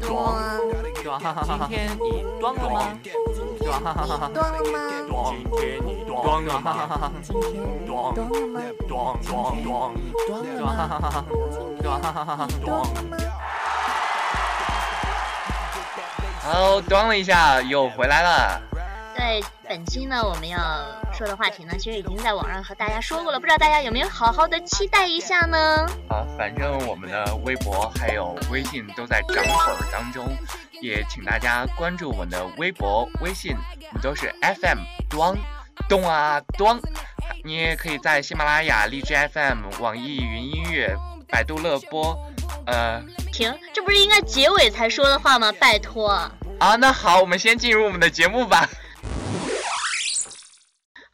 装装，今天你装。了吗？装，装了吗？装，今天你装。了吗？今天你装。了吗？装。装。装。装。了吗？装。装。了吗？好，装。了一下，又回来了。对，本期呢，我们要说的话题呢，其实已经在网上和大家说过了，不知道大家有没有好好的期待一下呢？啊，反正我们的微博还有微信都在涨粉儿当中，也请大家关注我们的微博、微信，我们都是 FM 装咚啊咚。你也可以在喜马拉雅、荔枝 FM、网易云音乐、百度乐播，呃停，这不是应该结尾才说的话吗？拜托。啊，那好，我们先进入我们的节目吧。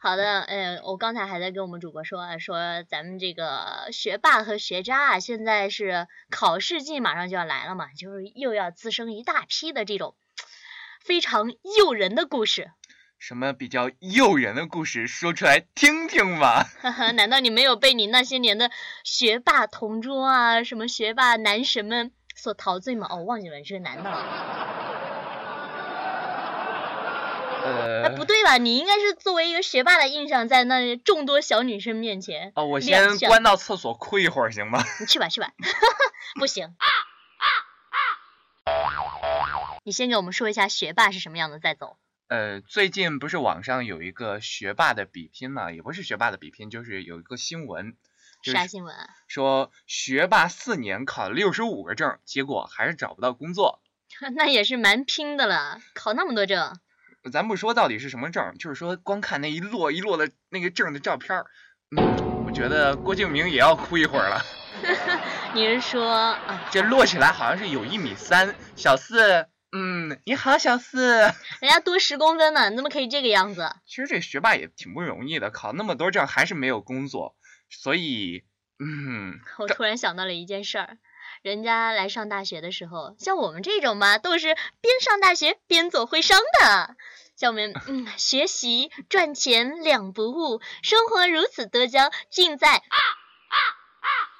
好的，呃，我刚才还在跟我们主播说啊，说咱们这个学霸和学渣啊，现在是考试季马上就要来了嘛，就是又要滋生一大批的这种非常诱人的故事。什么比较诱人的故事，说出来听听嘛？哈哈，难道你没有被你那些年的学霸同桌啊，什么学霸男神们所陶醉吗？哦，忘记了，你是个男的了。呃哎，，不对吧？你应该是作为一个学霸的印象，在那众多小女生面前。哦，我先关到厕所哭一会儿行吗？你去吧，去吧，不行。你先给我们说一下学霸是什么样的，再走。呃，最近不是网上有一个学霸的比拼嘛，也不是学霸的比拼，就是有一个新闻，啥新闻啊？说学霸四年考了六十五个证，结果还是找不到工作。那也是蛮拼的了，考那么多证。咱不说到底是什么证，就是说光看那一摞一摞的那个证的照片儿，嗯，我觉得郭敬明也要哭一会儿了。你是说啊，这摞起来好像是有一米三，小四，嗯，你好，小四。人家多十公分呢，你怎么可以这个样子？其实这学霸也挺不容易的，考那么多证还是没有工作，所以，嗯，我突然想到了一件事儿，人家来上大学的时候，像我们这种嘛，都是边上大学边做徽商的。像我们，嗯，学习赚钱两不误，生活如此多娇，尽在。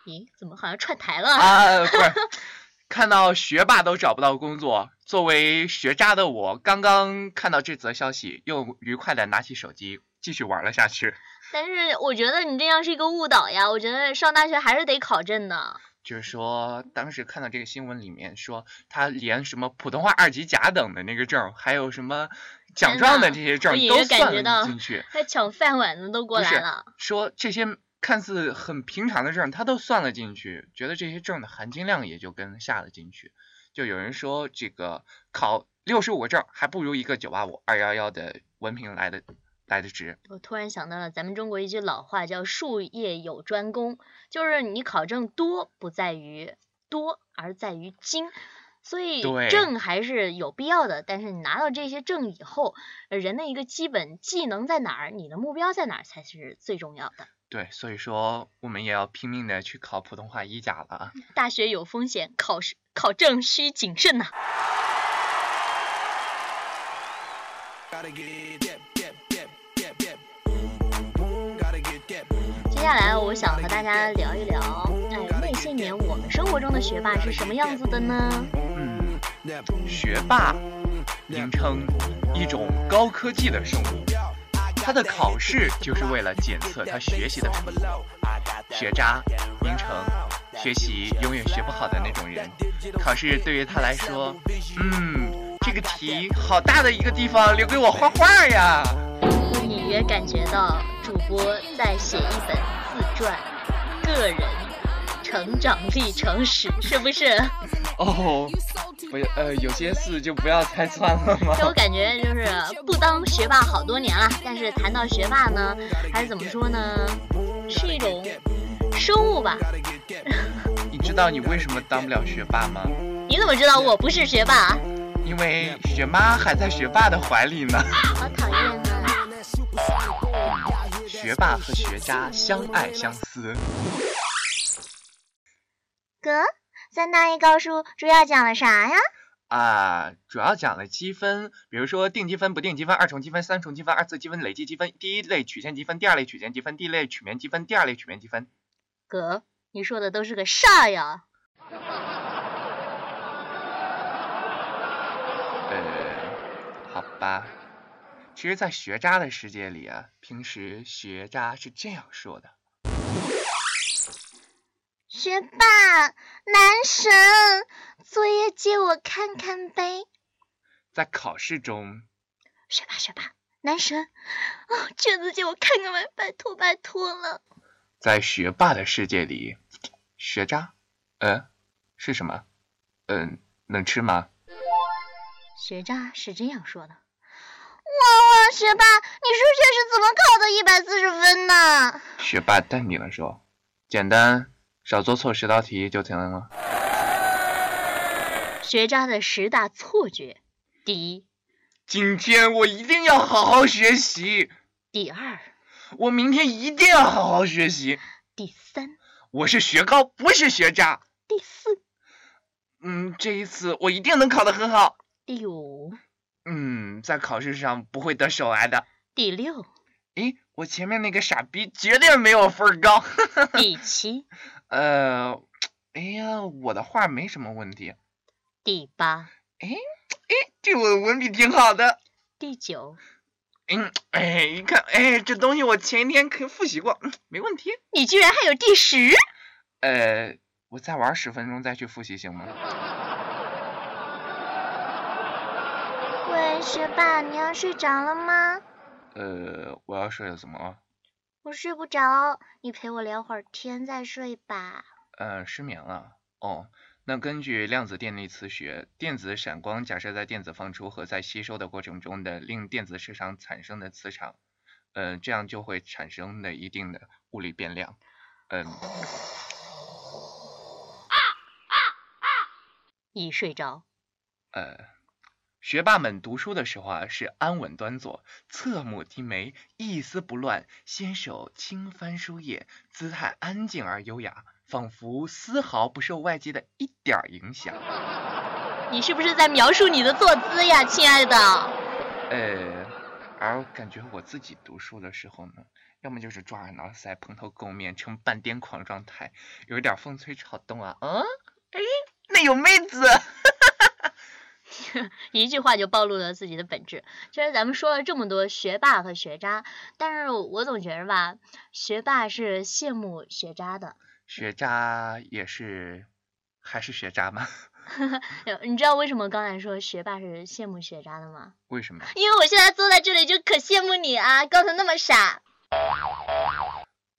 咦，怎么好像串台了？啊，不是，看到学霸都找不到工作，作为学渣的我，刚刚看到这则消息，又愉快的拿起手机继续玩了下去。但是我觉得你这样是一个误导呀，我觉得上大学还是得考证的。就是说，当时看到这个新闻里面说，他连什么普通话二级甲等的那个证，还有什么奖状的这些证都算了进去。他抢饭碗的都过来了。说这些看似很平常的证，他都算了进去，觉得这些证的含金量也就跟下了进去。就有人说，这个考六十五个证，还不如一个九八五、二幺幺的文凭来的来的值。我突然想到了咱们中国一句老话，叫“术业有专攻”，就是你考证多不在于多，而在于精。所以证还是有必要的，但是你拿到这些证以后，呃人的一个基本技能在哪儿，你的目标在哪儿才是最重要的。对，所以说我们也要拼命的去考普通话一甲了啊！大学有风险，考试考证需谨慎呐、接下来，我想和大家聊一聊，哎，那些年我们生活中的学霸是什么样子的呢？嗯，学霸名称一种高科技的生物，他的考试就是为了检测他学习的程度。学渣名称学习永远学不好的那种人，考试对于他来说，嗯，这个题好大的一个地方，留给我画画呀。隐约感觉到主播在写一本自传，个人成长历程史，是不是？哦，不，呃，有些事就不要拆穿了吗？给我感觉就是不当学霸好多年了，但是谈到学霸呢，还是怎么说呢？是一种生物吧？你知道你为什么当不了学霸吗？你怎么知道我不是学霸？因为学妈还在学霸的怀里呢。好讨厌呢！学霸和学渣相爱相思。哥，三大一高数主要讲了啥呀？啊，主要讲了积分，比如说定积分、不定积分、二重积分、三重积分、二次积分、累计积分、第一类曲线积分、第二类曲线积分、第一类曲面积分、第二类曲面积分。哥，你说的都是个啥呀？呃，好吧。其实，在学渣的世界里啊，平时学渣是这样说的：学霸，男神，作业借我看看呗。在考试中，学霸，学霸，男神，哦，卷子借我看看呗，拜托拜托了。在学霸的世界里，学渣，呃，是什么？嗯，能吃吗？学渣是这样说的。哇哇，学霸，你数学是怎么考的一百四十分呢？学霸淡定的说：“简单，少做错十道题就行了。”学渣的十大错觉：第一，今天我一定要好好学习；第二，我明天一定要好好学习；第三，我是学高，不是学渣；第四，嗯，这一次我一定能考得很好；第五。嗯，在考试上不会得手癌的。第六，诶，我前面那个傻逼绝对没有分高。第七，呃，哎呀，我的画没什么问题。第八，哎哎，这我文笔挺好的。第九，嗯，哎，一看，哎，这东西我前一天可复习过，没问题。你居然还有第十？呃，我再玩十分钟再去复习行吗？喂，学霸，你要睡着了吗？呃，我要睡了，怎么了？我睡不着，你陪我聊会儿天再睡吧。呃，失眠了。哦，那根据量子电力磁学，电子闪光假设在电子放出和在吸收的过程中的令电子市场产生的磁场，呃，这样就会产生的一定的物理变量。嗯。已睡着。呃。学霸们读书的时候啊，是安稳端坐，侧目低眉，一丝不乱，纤手轻翻书页，姿态安静而优雅，仿佛丝毫不受外界的一点影响。你是不是在描述你的坐姿呀，亲爱的？呃，而感觉我自己读书的时候呢，要么就是抓耳挠腮，蓬头垢面，呈半癫狂状态，有点风吹草动啊。嗯，哎，那有妹子。一句话就暴露了自己的本质。其实咱们说了这么多学霸和学渣，但是我总觉着吧，学霸是羡慕学渣的，学渣也是还是学渣吗？你知道为什么刚才说学霸是羡慕学渣的吗？为什么？因为我现在坐在这里就可羡慕你啊，刚才那么傻。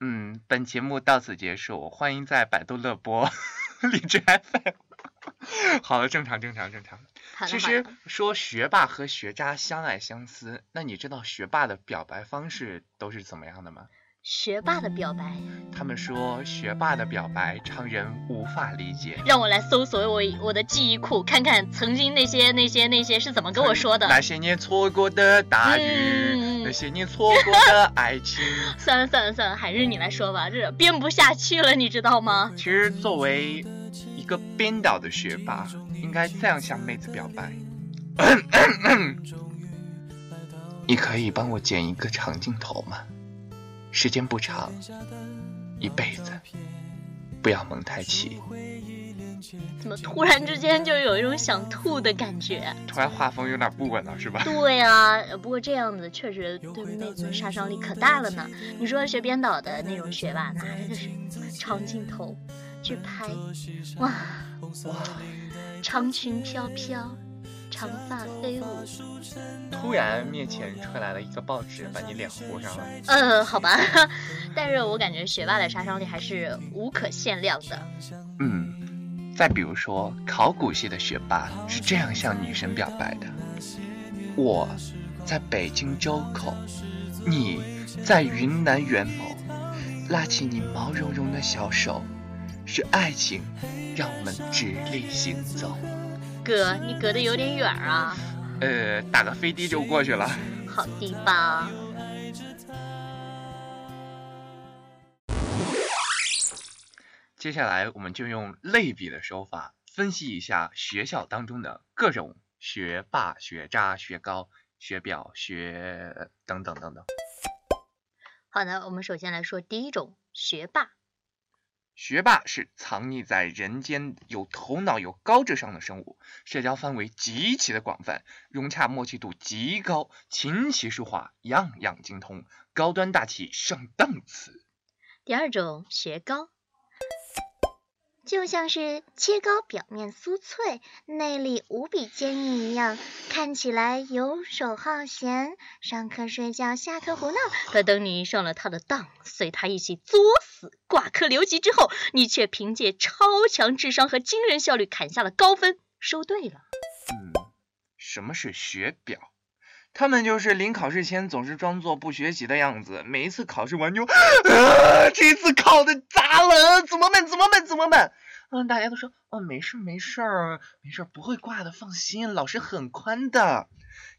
嗯，本节目到此结束，欢迎在百度乐播、荔枝 FM。好了，正常，正常，正常。其实说学霸和学渣相爱相思，那你知道学霸的表白方式都是怎么样的吗？学霸的表白，他们说学霸的表白常人无法理解。让我来搜索我我的记忆库，看看曾经那些那些那些是怎么跟我说的。那些年错过的大雨，那些年错过的爱情。算了算了算了，还是你来说吧，这编不下去了，你知道吗？其实作为一个编导的学霸。应该这样向妹子表白。你可以帮我剪一个长镜头吗？时间不长，一辈子，不要蒙太奇。怎么突然之间就有一种想吐的感觉？突然画风有点不稳了，是吧？对啊，不过这样子确实对妹子杀伤力可大了呢。你说学编导的那种学霸，拿着个长镜头去拍，哇哇！长裙飘飘，长发飞舞。突然面前吹来了一个报纸，把你脸糊上了。呃，好吧，但是我感觉学霸的杀伤力还是无可限量的。嗯，再比如说考古系的学霸是这样向女神表白的：我在北京周口，你在云南元谋，拉起你毛茸茸的小手，是爱情。让我们直立行走。哥，你隔得有点远啊。呃，打个飞的就过去了。好地方。接下来，我们就用类比的手法分析一下学校当中的各种学霸、学渣、学高、学表、学等等等等。好的，我们首先来说第一种学霸。学霸是藏匿在人间、有头脑、有高智商的生物，社交范围极其的广泛，融洽默契度极高，琴棋书画样样精通，高端大气上档次。第二种学高，就像是切糕表面酥脆，内里无比坚硬一样，看起来游手好闲，上课睡觉，下课胡闹。可等你上了他的当，随他一起作死、挂科留级之后，你却凭借超强智商和惊人效率砍下了高分，收队了。嗯，什么是学表？他们就是临考试前总是装作不学习的样子，每一次考试完就，啊，这次考的砸了，怎么办？怎么办？怎么办？嗯，大家都说，哦，没事没事儿，没事儿，不会挂的，放心，老师很宽的。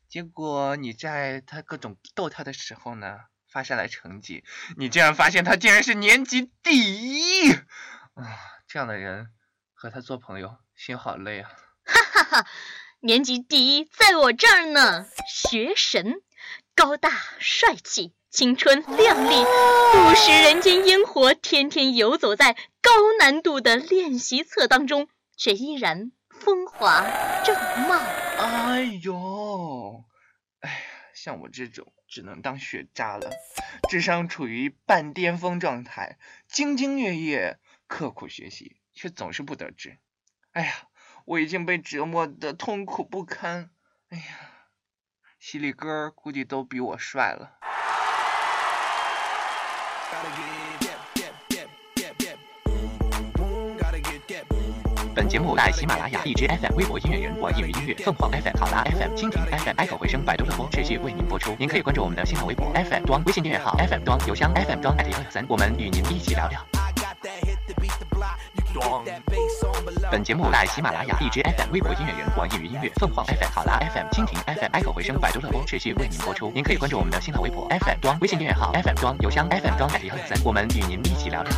结果你在他各种逗他的时候呢，发下来成绩，你竟然发现他竟然是年级第一，啊，这样的人和他做朋友，心好累啊。哈哈哈。年级第一在我这儿呢，学神，高大帅气，青春靓丽，不食人间烟火，天天游走在高难度的练习册当中，却依然风华正茂。哎呦，哎呀，像我这种只能当学渣了，智商处于半巅峰状态，兢兢业业，刻苦学习，却总是不得志。哎呀。我已经被折磨的痛苦不堪，哎呀，犀利哥估计都比我帅了。本节目在喜马拉雅、荔枝 FM、微博音乐人、网易云音乐、凤凰 FM、好啦 FM、蜻蜓 FM、爱口回声、百度乐播持续为您播出。您可以关注我们的新浪微博 FM 端、微信订阅号 FM 端、邮箱 FM 端幺幺三，我们与您一起聊聊。本节目在喜马拉雅、荔枝 FM、微博音乐人、网易云音乐、凤凰 FM、好啦 FM、蜻蜓 FM、爱口回声、百度乐播持续为您播出。您可以关注我们的新浪微博 FM 装、微信订阅号 FM 装、邮箱 FM 端幺幺三，我们与您一起聊聊。